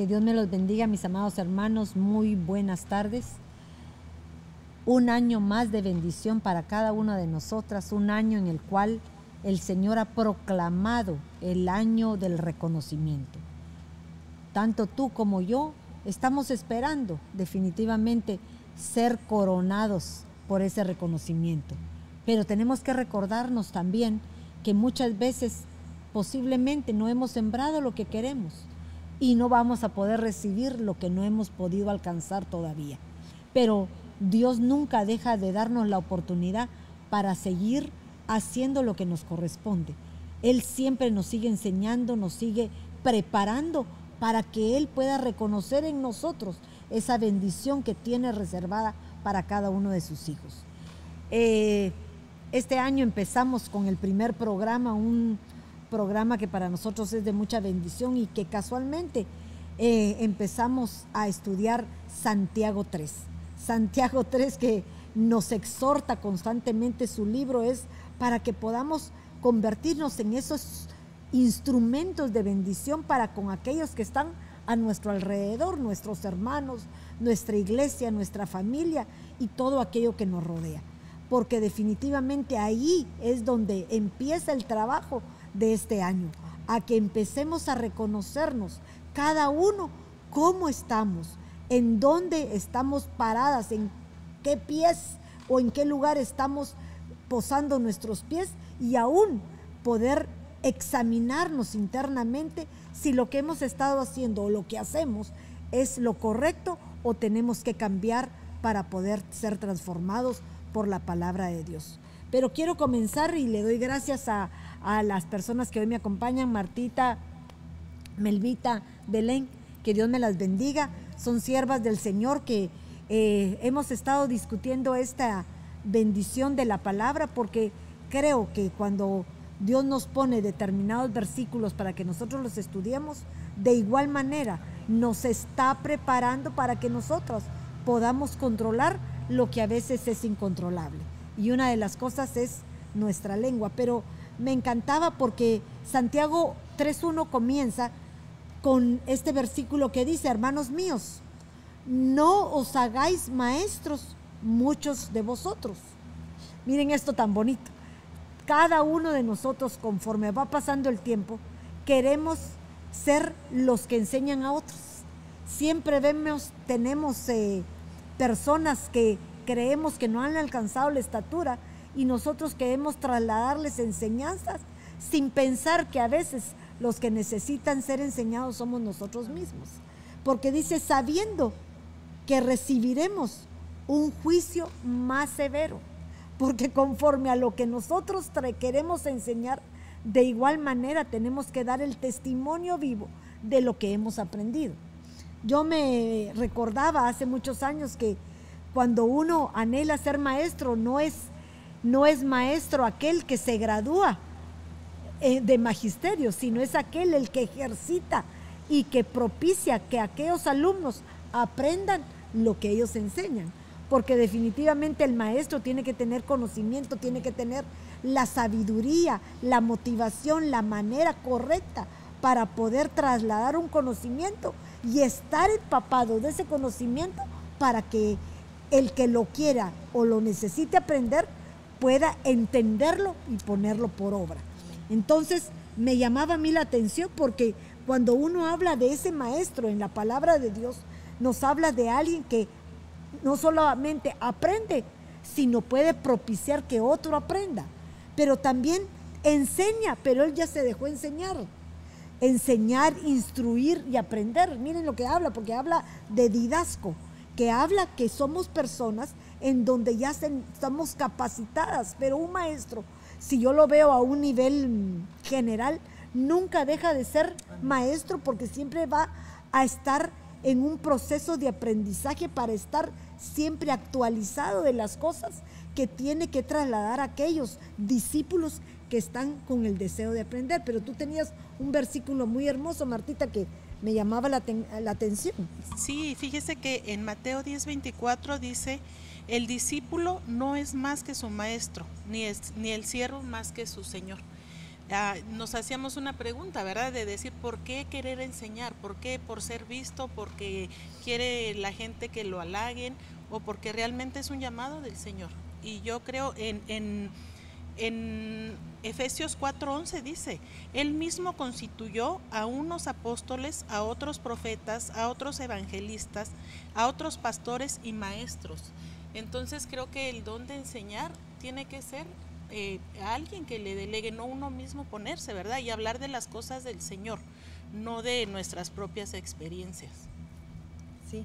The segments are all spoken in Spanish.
Que Dios me los bendiga, mis amados hermanos. Muy buenas tardes. Un año más de bendición para cada una de nosotras, un año en el cual el Señor ha proclamado el año del reconocimiento. Tanto tú como yo estamos esperando definitivamente ser coronados por ese reconocimiento. Pero tenemos que recordarnos también que muchas veces posiblemente no hemos sembrado lo que queremos y no vamos a poder recibir lo que no hemos podido alcanzar todavía. Pero Dios nunca deja de darnos la oportunidad para seguir haciendo lo que nos corresponde. Él siempre nos sigue enseñando, nos sigue preparando para que Él pueda reconocer en nosotros esa bendición que tiene reservada para cada uno de sus hijos. Eh, este año empezamos con el primer programa, un programa que para nosotros es de mucha bendición y que casualmente eh, empezamos a estudiar Santiago 3. Santiago 3 que nos exhorta constantemente su libro es para que podamos convertirnos en esos instrumentos de bendición para con aquellos que están a nuestro alrededor, nuestros hermanos, nuestra iglesia, nuestra familia y todo aquello que nos rodea. Porque definitivamente ahí es donde empieza el trabajo de este año, a que empecemos a reconocernos cada uno cómo estamos, en dónde estamos paradas, en qué pies o en qué lugar estamos posando nuestros pies y aún poder examinarnos internamente si lo que hemos estado haciendo o lo que hacemos es lo correcto o tenemos que cambiar para poder ser transformados por la palabra de Dios. Pero quiero comenzar y le doy gracias a, las personas que hoy me acompañan, Martita, Melvita, Belén, que Dios me las bendiga. Son siervas del Señor que eh, hemos estado discutiendo esta bendición de la palabra porque creo que cuando Dios nos pone determinados versículos para que nosotros los estudiemos, de igual manera nos está preparando para que nosotros podamos controlar lo que a veces es incontrolable. Y una de las cosas es nuestra lengua. Pero me encantaba porque Santiago 3.1 comienza con este versículo que dice, hermanos míos, no os hagáis maestros muchos de vosotros. Miren esto tan bonito. Cada uno de nosotros, conforme va pasando el tiempo, queremos ser los que enseñan a otros. Siempre vemos, tenemos eh, personas que creemos que no han alcanzado la estatura y nosotros queremos trasladarles enseñanzas sin pensar que a veces los que necesitan ser enseñados somos nosotros mismos. Porque dice, sabiendo que recibiremos un juicio más severo, porque conforme a lo que nosotros queremos enseñar, de igual manera tenemos que dar el testimonio vivo de lo que hemos aprendido. Yo me recordaba hace muchos años que cuando uno anhela ser maestro, no es, no es maestro aquel que se gradúa eh, de magisterio, sino es aquel el que ejercita y que propicia que aquellos alumnos aprendan lo que ellos enseñan. Porque definitivamente el maestro tiene que tener conocimiento, tiene que tener la sabiduría, la motivación, la manera correcta para poder trasladar un conocimiento y estar empapado de ese conocimiento para que el que lo quiera o lo necesite aprender pueda entenderlo y ponerlo por obra. Entonces me llamaba a mí la atención porque cuando uno habla de ese maestro en la palabra de Dios, nos habla de alguien que no solamente aprende, sino puede propiciar que otro aprenda. Pero también enseña, pero él ya se dejó enseñar. Enseñar, instruir y aprender. Miren lo que habla, porque habla de didasco, que habla que somos personas en donde ya estamos capacitadas, pero un maestro, si yo lo veo a un nivel general, nunca deja de ser maestro porque siempre va a estar en un proceso de aprendizaje para estar siempre actualizado de las cosas que tiene que trasladar a aquellos discípulos que están con el deseo de aprender. Pero tú tenías un versículo muy hermoso, Martita, que me llamaba la, atención. Sí, fíjese que en Mateo 10:24 dice, el discípulo no es más que su maestro, ni, es, ni el siervo más que su señor. ah, nos hacíamos una pregunta, ¿verdad? De decir, ¿por qué querer enseñar? ¿Por qué? ¿Por ser visto? ¿Porque quiere la gente que lo halaguen? ¿O porque realmente es un llamado del Señor? Y yo creo en, en, en Efesios 4:11 dice, Él mismo constituyó a unos apóstoles, a otros profetas, a otros evangelistas, a otros pastores y maestros. Entonces creo que el don de enseñar tiene que ser eh, alguien que le delegue, no uno mismo ponerse, ¿verdad? Y hablar de las cosas del Señor, no de nuestras propias experiencias. Sí,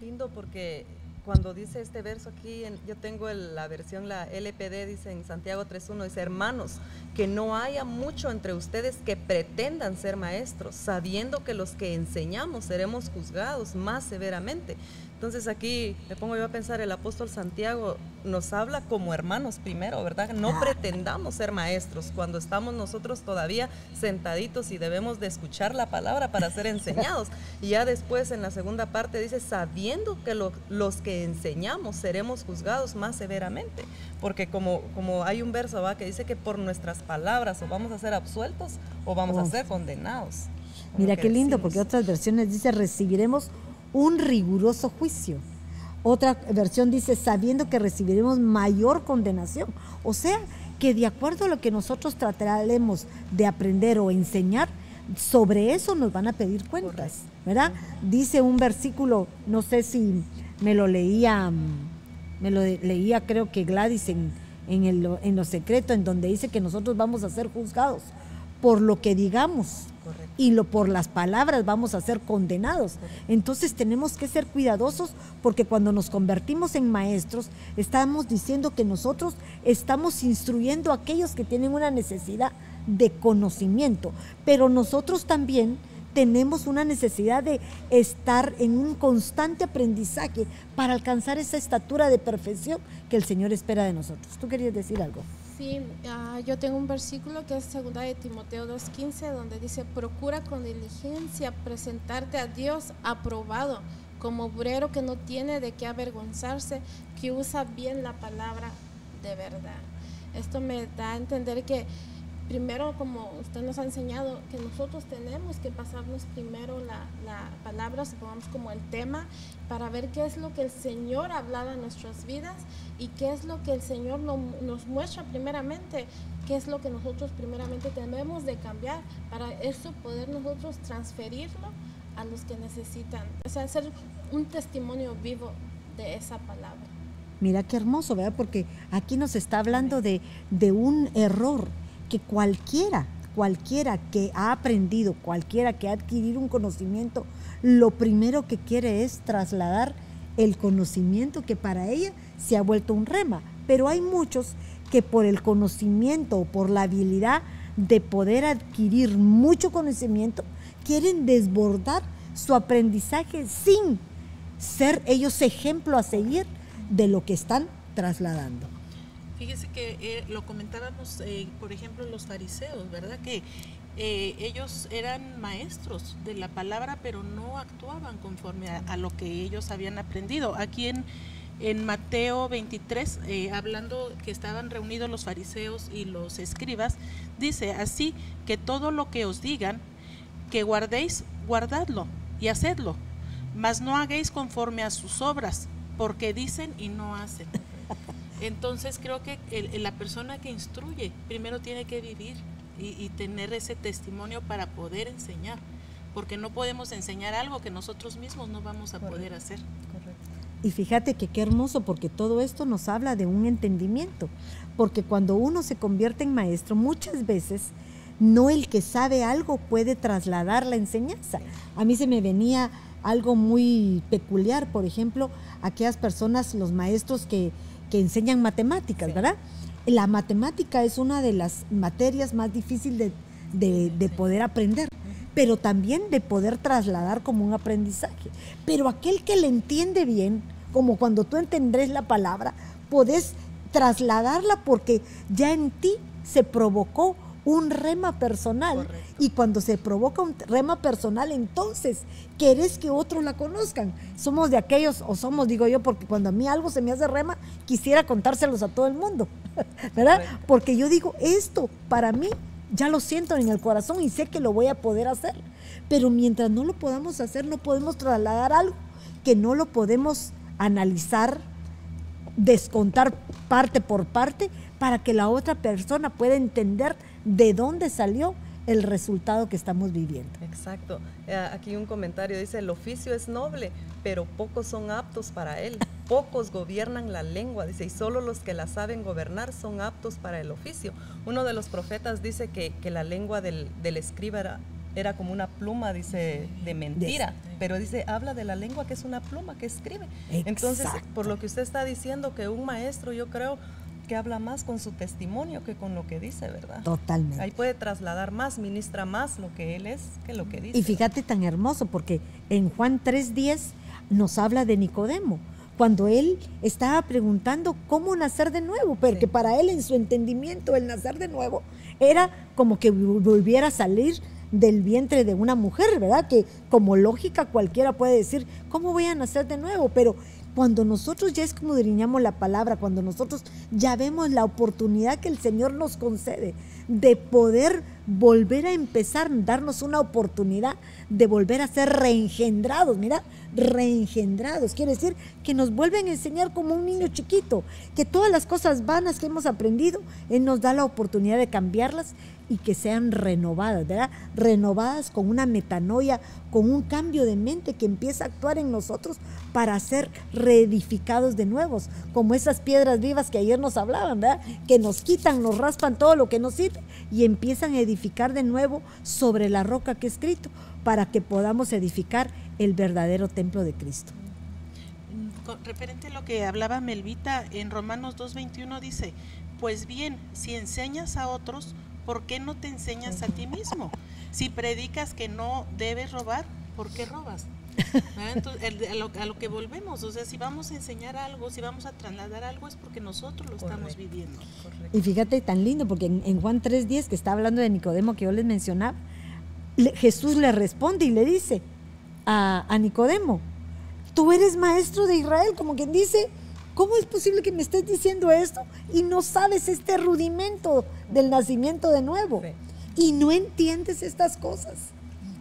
lindo porque cuando dice este verso aquí, yo tengo la versión, la LPD, dice en Santiago 3.1, dice, hermanos, que no haya mucho entre ustedes que pretendan ser maestros, sabiendo que los que enseñamos seremos juzgados más severamente. Entonces aquí me pongo yo a pensar, el apóstol Santiago nos habla como hermanos primero, ¿verdad? No ah. pretendamos ser maestros cuando estamos nosotros todavía sentaditos y debemos de escuchar la palabra para ser enseñados. Y ya después en la segunda parte dice, sabiendo que los que enseñamos seremos juzgados más severamente. Porque como, como hay un verso ¿va? que dice que por nuestras palabras o vamos a ser absueltos o vamos a ser condenados. Mira qué lindo, porque otras versiones dice recibiremos un riguroso juicio. Otra versión dice, sabiendo que recibiremos mayor condenación. O sea, que de acuerdo a lo que nosotros trataremos de aprender o enseñar, sobre eso nos van a pedir cuentas, ¿verdad? Dice un versículo, no sé si me lo leía, me lo leía creo que Gladys en, en, el, en lo secreto, en donde dice que nosotros vamos a ser juzgados por lo que digamos y lo, por las palabras vamos a ser condenados. Entonces tenemos que ser cuidadosos porque cuando nos convertimos en maestros estamos diciendo que nosotros estamos instruyendo a aquellos que tienen una necesidad de conocimiento, pero nosotros también tenemos una necesidad de estar en un constante aprendizaje para alcanzar esa estatura de perfección que el Señor espera de nosotros. ¿Tú querías decir algo? Sí, ah, yo tengo un versículo que es segunda de Timoteo 2.15 donde dice, procura con diligencia presentarte a Dios aprobado como obrero que no tiene de qué avergonzarse, que usa bien la palabra de verdad. Esto me da a entender que primero, como usted nos ha enseñado, que nosotros tenemos que pasarnos primero la, la palabra, supongamos como el tema, para ver qué es lo que el Señor ha hablado en nuestras vidas y qué es lo que el Señor nos muestra primeramente, qué es lo que nosotros primeramente tenemos de cambiar, para eso poder nosotros transferirlo a los que necesitan, o sea, hacer un testimonio vivo de esa palabra. Mira qué hermoso, ¿verdad? Porque aquí nos está hablando de, de un error que cualquiera, cualquiera que ha aprendido, cualquiera que ha adquirido un conocimiento, lo primero que quiere es trasladar el conocimiento que para ella se ha vuelto un rema. Pero hay muchos que por el conocimiento o por la habilidad de poder adquirir mucho conocimiento, quieren desbordar su aprendizaje sin ser ellos ejemplo a seguir de lo que están trasladando. Fíjese que eh, lo comentábamos, eh, por ejemplo, los fariseos, ¿verdad? Que eh, ellos eran maestros de la palabra, pero no actuaban conforme a, lo que ellos habían aprendido. Aquí en, en Mateo 23, hablando que estaban reunidos los fariseos y los escribas, dice así que todo lo que os digan, que guardéis, guardadlo y hacedlo, mas no hagáis conforme a sus obras, porque dicen y no hacen. Entonces creo que la persona que instruye primero tiene que vivir y, tener ese testimonio para poder enseñar, porque no podemos enseñar algo que nosotros mismos no vamos a poder hacer. Y fíjate que qué hermoso, porque todo esto nos habla de un entendimiento, porque cuando uno se convierte en maestro, muchas veces no el que sabe algo puede trasladar la enseñanza. A mí se me venía algo muy peculiar, por ejemplo, aquellas personas, los maestros que que enseñan matemáticas, ¿verdad? La matemática es una de las materias más difíciles de, poder aprender, pero también de poder trasladar como un aprendizaje. Pero aquel que le entiende bien, como cuando tú entendés la palabra, podés trasladarla porque ya en ti se provocó un rema personal. Y cuando se provoca un rema personal, entonces querés que otros la conozcan. Somos de aquellos, o somos, digo yo, porque cuando a mí algo se me hace rema, quisiera contárselos a todo el mundo, ¿verdad? Porque yo digo, esto para mí ya lo siento en el corazón y sé que lo voy a poder hacer. Pero mientras no lo podamos hacer, no podemos trasladar algo que no lo podemos analizar, descontar parte por parte para que la otra persona pueda entender de dónde salió el resultado que estamos viviendo. Exacto. Eh, aquí un comentario dice, el oficio es noble, pero pocos son aptos para él. Pocos gobiernan la lengua, dice, y solo los que la saben gobernar son aptos para el oficio. Uno de los profetas dice que, la lengua del, del escriba era, era como una pluma, dice, de mentira, pero dice, habla de la lengua que es una pluma que escribe. Entonces, por lo que usted está diciendo, que un maestro, yo creo que habla más con su testimonio que con lo que dice, ¿verdad? Totalmente. Ahí puede trasladar más, ministra más lo que él es que lo que dice. Y fíjate tan hermoso, porque en Juan 3.10 nos habla de Nicodemo cuando él estaba preguntando cómo nacer de nuevo, porque para él en su entendimiento el nacer de nuevo era como que volviera a salir del vientre de una mujer, ¿verdad? Que como lógica cualquiera puede decir, ¿cómo voy a nacer de nuevo? Pero cuando nosotros ya escudriñamos la palabra, cuando nosotros ya vemos la oportunidad que el Señor nos concede de poder volver a empezar, darnos una oportunidad de volver a ser reengendrados, mira, reengendrados, quiere decir que nos vuelven a enseñar como un niño chiquito, que todas las cosas vanas que hemos aprendido, Él nos da la oportunidad de cambiarlas y que sean renovadas, ¿verdad? Renovadas con una metanoia, con un cambio de mente que empieza a actuar en nosotros para ser reedificados de nuevos, como esas piedras vivas que ayer nos hablaban, ¿verdad? Que nos quitan, nos raspan todo lo que nos sirve y empiezan a edificar de nuevo sobre la roca que he escrito para que podamos edificar el verdadero templo de Cristo. referente a lo que hablaba Melvita en Romanos 2.21 dice, pues bien, si enseñas a otros, ¿por qué no te enseñas a ti mismo? Si predicas que no debes robar, ¿por qué robas? Entonces, a, lo, que volvemos, o sea, si vamos a enseñar algo, si vamos a trasladar algo, es porque nosotros lo estamos viviendo. Y fíjate tan lindo, porque en, Juan 3.10, que está hablando de Nicodemo, que yo les mencionaba, Jesús le responde y le dice a, a Nicodemo, tú eres maestro de Israel, como quien dice, ¿Cómo es posible que me estés diciendo esto y no sabes este rudimento del nacimiento de nuevo? Y no entiendes estas cosas.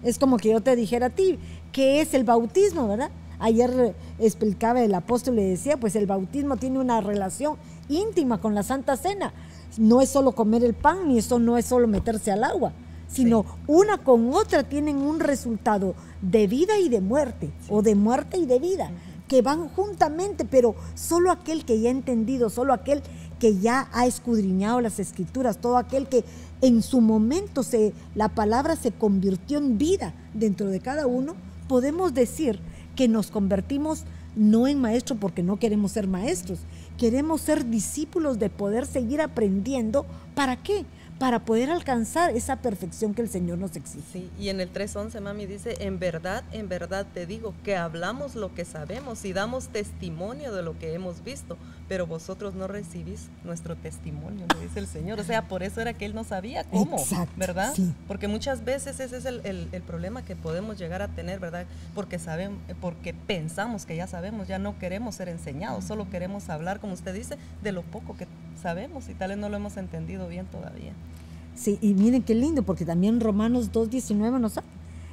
Es como que yo te dijera a ti, ¿qué es el bautismo, verdad? Ayer explicaba el apóstol y decía, pues el bautismo tiene una relación íntima con la Santa Cena. No es solo comer el pan, ni eso no es solo meterse al agua, sino una con otra tienen un resultado de vida y de muerte, o de muerte y de vida que van juntamente, pero solo aquel que ya ha entendido, solo aquel que ya ha escudriñado las escrituras, todo aquel que en su momento se, la palabra se convirtió en vida dentro de cada uno, podemos decir que nos convertimos no en maestros porque no queremos ser maestros, queremos ser discípulos de poder seguir aprendiendo. ¿Para qué? Para poder alcanzar esa perfección que el Señor nos exige. Sí, y en el 3.11, mami dice, en verdad, en verdad te digo que hablamos lo que sabemos y damos testimonio de lo que hemos visto, pero vosotros no recibís nuestro testimonio, le dice el Señor. O sea, por eso era que Él no sabía cómo, ¿verdad? Porque muchas veces ese es el, problema que podemos llegar a tener, ¿verdad? Porque, sabemos, porque pensamos que ya sabemos, ya no queremos ser enseñados, solo queremos hablar, como usted dice, de lo poco que sabemos y tal vez no lo hemos entendido bien todavía. Sí, y miren qué lindo, porque también Romanos 2.19 nos habla.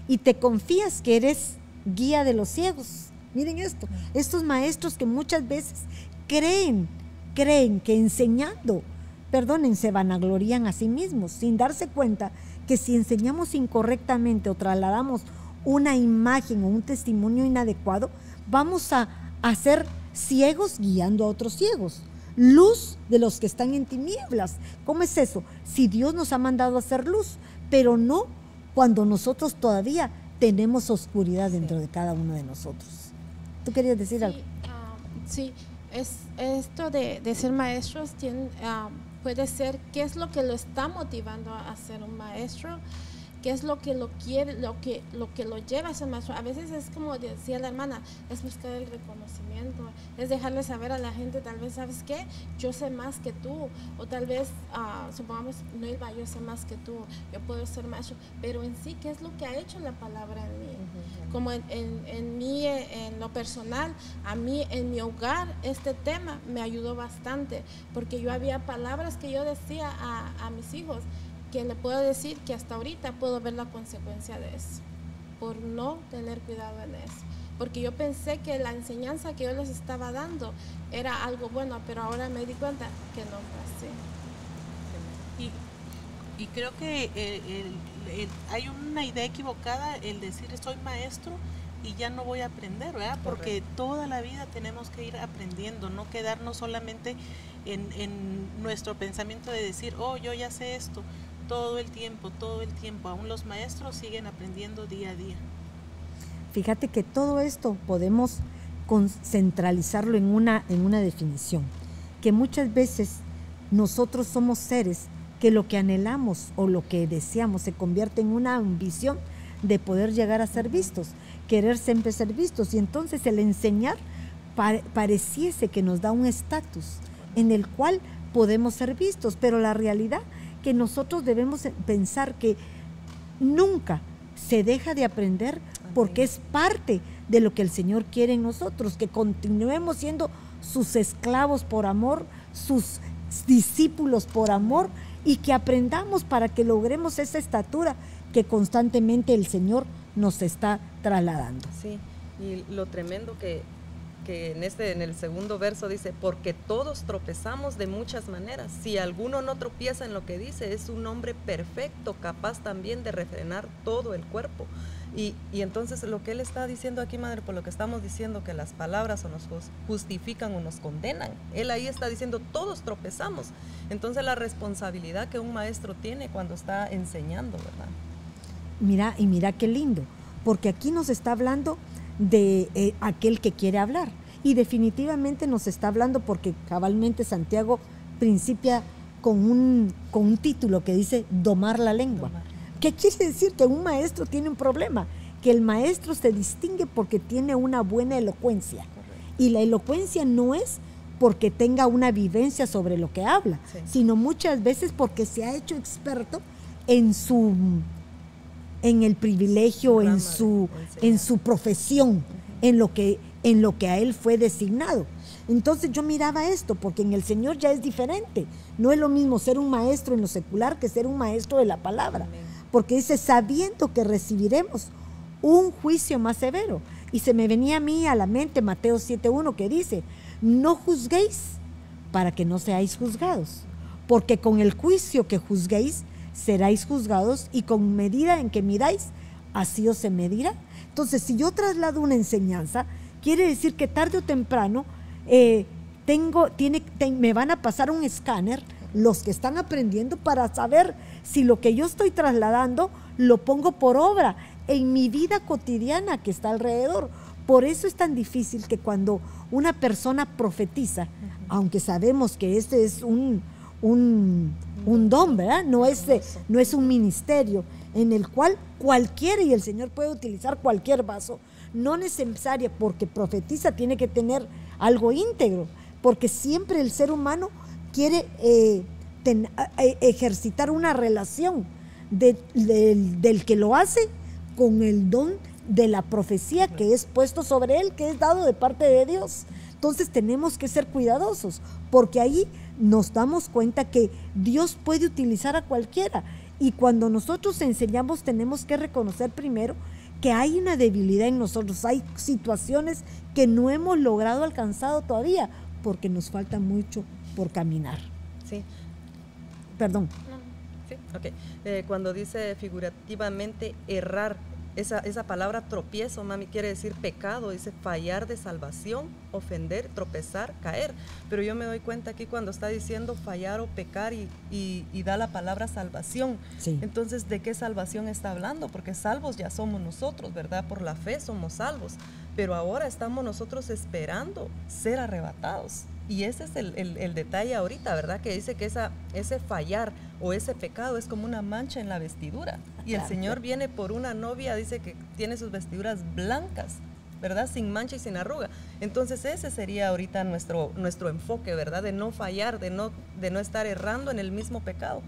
Y te confías que eres guía de los ciegos. Miren esto, estos maestros que muchas veces creen, creen que enseñando, perdonen, se vanaglorían a sí mismos, sin darse cuenta que si enseñamos incorrectamente o trasladamos una imagen o un testimonio inadecuado, vamos a, hacer ciegos guiando a otros ciegos luz de los que están en tinieblas. ¿Cómo es eso? Si Dios nos ha mandado a hacer luz, pero no cuando nosotros todavía tenemos oscuridad dentro de cada uno de nosotros. ¿Tú querías decir algo? Ah, sí, es, esto de, ser maestros tiene, ah, puede ser qué es lo que lo está motivando a ser un maestro qué es lo que lo quiere, lo que lo que lo lleva a ser maestro. A veces es como decía la hermana, es buscar el reconocimiento, es dejarle saber a la gente, tal vez, ¿sabes qué? Yo sé más que tú, o tal vez, uh, supongamos, no iba, yo sé más que tú, yo puedo ser maestro, pero en sí, ¿qué es lo que ha hecho la palabra en mí? Como en, en, mí, en lo personal, a mí, en mi hogar, este tema me ayudó bastante, porque yo había palabras que yo decía a, a mis hijos, que le puedo decir que hasta ahorita puedo ver la consecuencia de eso, por no tener cuidado en eso. Porque yo pensé que la enseñanza que yo les estaba dando era algo bueno, pero ahora me di cuenta que no fue así. Y, creo que eh, hay una idea equivocada el decir soy maestro y ya no voy a aprender, ¿verdad? Porque toda la vida tenemos que ir aprendiendo, no quedarnos solamente en, en, nuestro pensamiento de decir, oh, yo ya sé esto, todo el tiempo, todo el tiempo. Aún los maestros siguen aprendiendo día a día. Fíjate que todo esto podemos centralizarlo en una, en una definición, que muchas veces nosotros somos seres que lo que anhelamos o lo que deseamos se convierte en una ambición de poder llegar a ser vistos, querer siempre ser vistos. Y entonces el enseñar pareciese que nos da un estatus en el cual podemos ser vistos, pero la realidad que nosotros debemos pensar que nunca se deja de aprender porque es parte de lo que el Señor quiere en nosotros, que continuemos siendo sus esclavos por amor, sus discípulos por amor y que aprendamos para que logremos esa estatura que constantemente el Señor nos está trasladando. Sí, y lo tremendo que en este en el segundo verso dice, porque todos tropezamos de muchas maneras. Si alguno no tropieza en lo que dice, es un hombre perfecto, capaz también de refrenar todo el cuerpo. Y, entonces lo que él está diciendo aquí, madre, por lo que estamos diciendo, que las palabras o nos justifican o nos condenan, él ahí está diciendo, todos tropezamos. Entonces la responsabilidad que un maestro tiene cuando está enseñando, ¿verdad? Mira, y mira qué lindo, porque aquí nos está hablando de eh, aquel que quiere hablar. Y definitivamente nos está hablando porque cabalmente Santiago principia con un, con un título que dice domar la lengua. ¿Qué quiere decir? Que un maestro tiene un problema, que el maestro se distingue porque tiene una buena elocuencia. Y la elocuencia no es porque tenga una vivencia sobre lo que habla, sino muchas veces porque se ha hecho experto en su en el privilegio, en su, en su profesión, en lo que en lo que a él fue designado. Entonces yo miraba esto, porque en el Señor ya es diferente. No es lo mismo ser un maestro en lo secular que ser un maestro de la palabra. Porque dice, sabiendo que recibiremos un juicio más severo. Y se me venía a mí a la mente Mateo 7.1 que dice, no juzguéis para que no seáis juzgados. Porque con el juicio que juzguéis, seráis juzgados y con medida en que miráis, así os se medirá. Entonces, si yo traslado una enseñanza, quiere decir que tarde o temprano eh, tengo, tiene, me van a pasar un escáner los que están aprendiendo para saber si lo que yo estoy trasladando lo pongo por obra en mi vida cotidiana que está alrededor. Por eso es tan difícil que cuando una persona profetiza, aunque sabemos que este es un, un, don, ¿verdad? No es, no es un ministerio en el cual cualquiera, y el Señor puede utilizar cualquier vaso, no necesaria porque profetiza, tiene que tener algo íntegro, porque siempre el ser humano quiere eh, eh, ejercitar una relación del que lo hace con el don de la profecía que es puesto sobre él, que es dado de parte de Dios. Entonces tenemos que ser cuidadosos, porque ahí nos damos cuenta que Dios puede utilizar a cualquiera. Y cuando nosotros enseñamos tenemos que reconocer primero que hay una debilidad en nosotros, hay situaciones que no hemos logrado alcanzar todavía porque nos falta mucho por caminar. Sí. Perdón. Sí, ok. Eh, cuando dice figurativamente errar, esa, esa, palabra tropiezo, mami, quiere decir pecado, dice fallar de salvación, ofender, tropezar, caer. Pero yo me doy cuenta aquí cuando está diciendo fallar o pecar y, y, da la palabra salvación. Entonces, ¿de qué salvación está hablando? Porque salvos ya somos nosotros, ¿verdad? Por la fe somos salvos. Pero ahora estamos nosotros esperando ser arrebatados. Y ese es el, el, detalle ahorita, ¿verdad? Que dice que esa, ese fallar o ese pecado es como una mancha en la vestidura. Y el Señor viene por una novia, dice que tiene sus vestiduras blancas, ¿verdad? Sin mancha y sin arruga. Entonces ese sería ahorita nuestro, nuestro enfoque, ¿verdad? De no fallar, de no, de no estar errando en el mismo pecado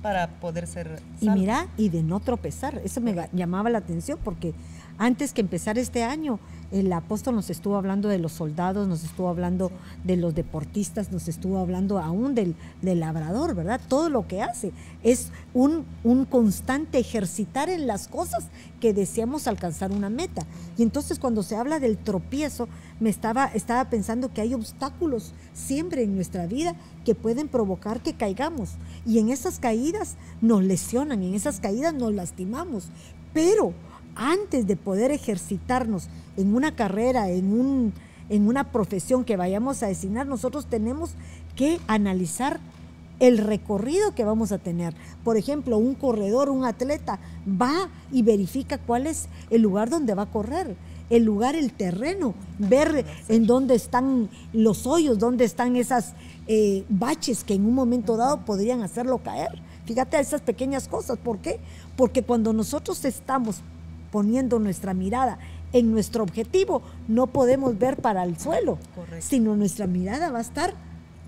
para poder ser Y mira, y de no tropezar. Eso me llamaba la atención porque Antes que empezar este año, el apóstol nos estuvo hablando de los soldados, nos estuvo hablando de los deportistas, nos estuvo hablando aún del, del, labrador, ¿verdad? Todo lo que hace es un, un, constante ejercitar en las cosas que deseamos alcanzar una meta. Y entonces cuando se habla del tropiezo, me estaba, estaba pensando que hay obstáculos siempre en nuestra vida que pueden provocar que caigamos. Y en esas caídas nos lesionan, en esas caídas nos lastimamos. Pero antes de poder ejercitarnos en una carrera, en, un, en una profesión que vayamos a designar, nosotros tenemos que analizar el recorrido que vamos a tener. Por ejemplo, un corredor, un atleta, va y verifica cuál es el lugar donde va a correr, el lugar, el terreno, ver en dónde están los hoyos, dónde están esas eh, baches que en un momento dado podrían hacerlo caer. Fíjate esas pequeñas cosas. ¿Por qué? Porque cuando nosotros estamos poniendo nuestra mirada en nuestro objetivo, no podemos ver para el suelo, sino nuestra mirada va a estar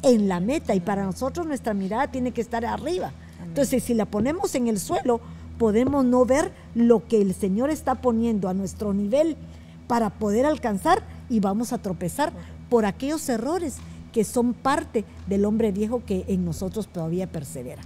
en la meta y para nosotros nuestra mirada tiene que estar arriba. Entonces, si la ponemos en el suelo, podemos no ver lo que el Señor está poniendo a nuestro nivel para poder alcanzar y vamos a tropezar por aquellos errores que son parte del hombre viejo que en nosotros todavía persevera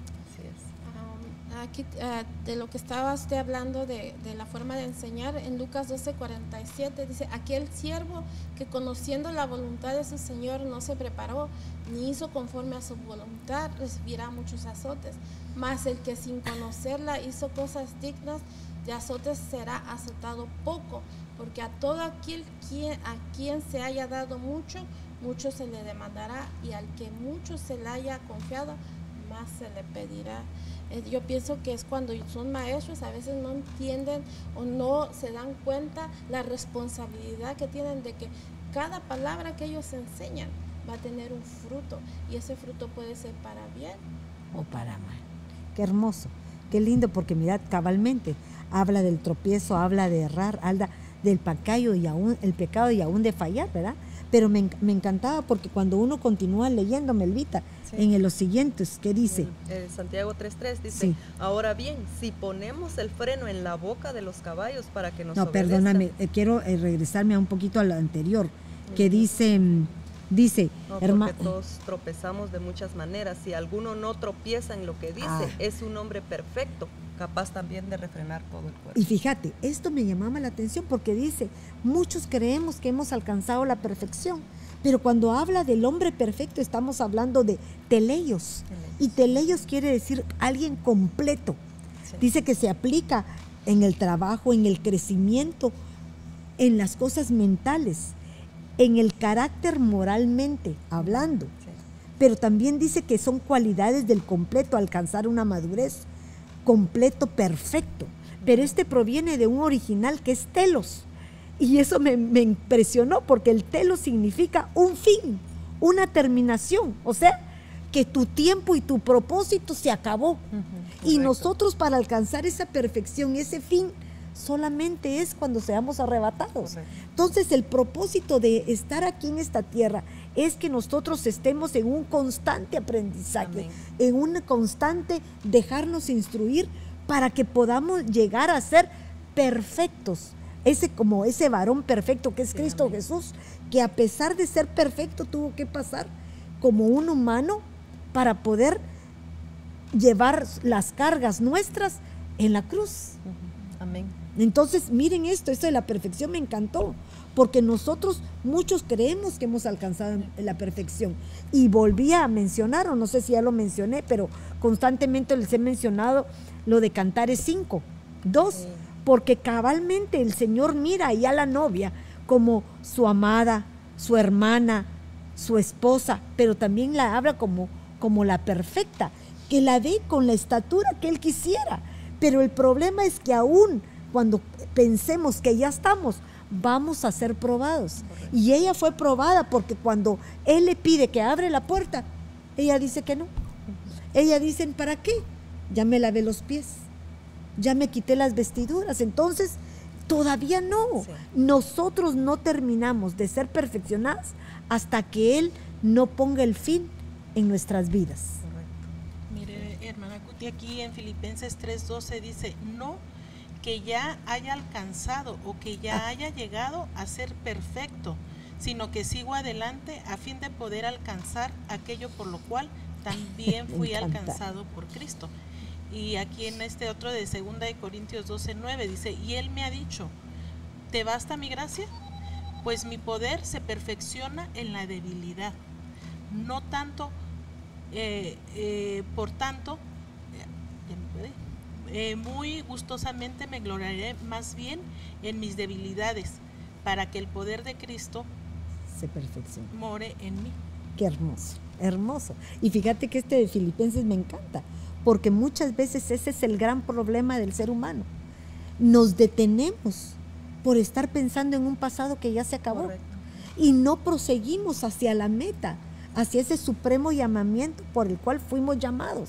aquí eh, de lo que estaba usted hablando de, la forma de enseñar, en Lucas 12:47 dice, aquel siervo que conociendo la voluntad de su Señor no se preparó, ni hizo conforme a su voluntad, recibirá muchos azotes. Mas el que sin conocerla hizo cosas dignas de azotes será azotado poco, porque a todo aquel a quien se haya dado mucho, mucho se le demandará, y al que mucho se le haya confiado, más se le pedirá. Eh, yo pienso que es cuando son maestros, a veces no entienden o no se dan cuenta la responsabilidad que tienen de que cada palabra que ellos enseñan va a tener un fruto y ese fruto puede ser para bien o para mal. Qué hermoso, qué lindo, porque mirad, cabalmente habla del tropiezo, habla de errar, habla del pecado y aún, el pecado y aún de fallar, ¿verdad? Pero me, me encantaba porque cuando uno continúa leyendo, Melvita, en los siguientes, ¿qué dice? Santiago 3.3 dice, ahora bien, si ponemos el freno en la boca de los caballos para que nos No, perdóname, eh, quiero eh, regresarme a un poquito a lo anterior, que dice, mm, dice, no, todos tropezamos de muchas maneras, si alguno no tropieza en lo que dice, ah. es un hombre perfecto, capaz también de refrenar todo el cuerpo. Y fíjate, esto me llamaba la atención porque dice, muchos creemos que hemos alcanzado la perfección, pero cuando habla del hombre perfecto, estamos hablando de teleios. Y teleios quiere decir alguien completo. Dice que se aplica en el trabajo, en el crecimiento, en las cosas mentales, en el carácter moralmente hablando. Pero también dice que son cualidades del completo, alcanzar una madurez completo, perfecto. Pero este proviene de un original que es telos y eso me, impresionó porque el telo significa un fin, una terminación. O sea, que tu tiempo y tu propósito se acabó. y nosotros para alcanzar esa perfección, ese fin, solamente es cuando seamos arrebatados. Entonces el propósito de estar aquí en esta tierra es que nosotros estemos en un constante aprendizaje, en un constante dejarnos instruir para que podamos llegar a ser perfectos ese como ese varón perfecto que es Cristo Jesús, que a pesar de ser perfecto tuvo que pasar como un humano para poder llevar las cargas nuestras en la cruz. Amén. Entonces, miren esto, esto de la perfección me encantó, porque nosotros muchos creemos que hemos alcanzado la perfección. Y volví a mencionar, o no sé si ya lo mencioné, pero constantemente les he mencionado lo de Cantares 5, 2 porque cabalmente el Señor mira ahí a la novia como su amada, su hermana, su esposa, pero también la habla como, como la perfecta, que la ve con la estatura que Él quisiera. Pero el problema es que aún cuando pensemos que ya estamos, vamos a ser probados. Y ella fue probada porque cuando Él le pide que abre la puerta, ella dice que no. Ella dice, ¿para qué? Ya me lavé los pies ya me quité las vestiduras. Entonces, todavía no. Nosotros no terminamos de ser perfeccionadas hasta que Él no ponga el fin en nuestras vidas. Correcto. Mire, hermana Cuti, aquí en Filipenses 3:12 dice, no que ya haya alcanzado o que ya haya llegado a ser perfecto, sino que sigo adelante a fin de poder alcanzar aquello por lo cual también fui alcanzado por Cristo. Y aquí en este otro de 2 de Corintios 12, 9 dice, y él me ha dicho, ¿te basta mi gracia? Pues mi poder se perfecciona en la debilidad. No tanto, eh, eh, por tanto, eh, muy gustosamente me gloriaré más bien en mis debilidades, para que el poder de Cristo se perfeccione. More en mí. Qué hermoso, hermoso. Y fíjate que este de Filipenses me encanta, porque muchas veces ese es el gran problema del ser humano. Nos detenemos por estar pensando en un pasado que ya se acabó. Y no proseguimos hacia la meta, hacia ese supremo llamamiento por el cual fuimos llamados.